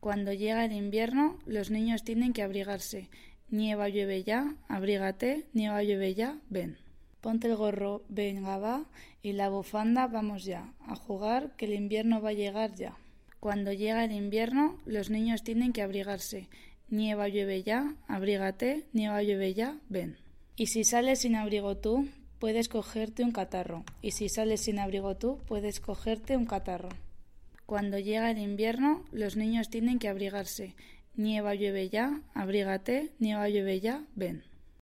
Cuando llega el invierno, los niños tienen que abrigarse. Nieva, llueve ya, abrígate, nieva, llueve ya, ven. Ponte el gorro, venga va, y la bufanda, vamos ya, a jugar que el invierno va a llegar ya. Cuando llega el invierno, los niños tienen que abrigarse. Nieva, llueve ya, abrígate, nieva, llueve ya, ven. Y si sales sin abrigo tú, puedes cogerte un catarro. Y si sales sin abrigo tú, puedes cogerte un catarro. Cuando llega el invierno, los niños tienen que abrigarse. Nieva, llueve ya, abrígate, nieva, llueve ya, ven.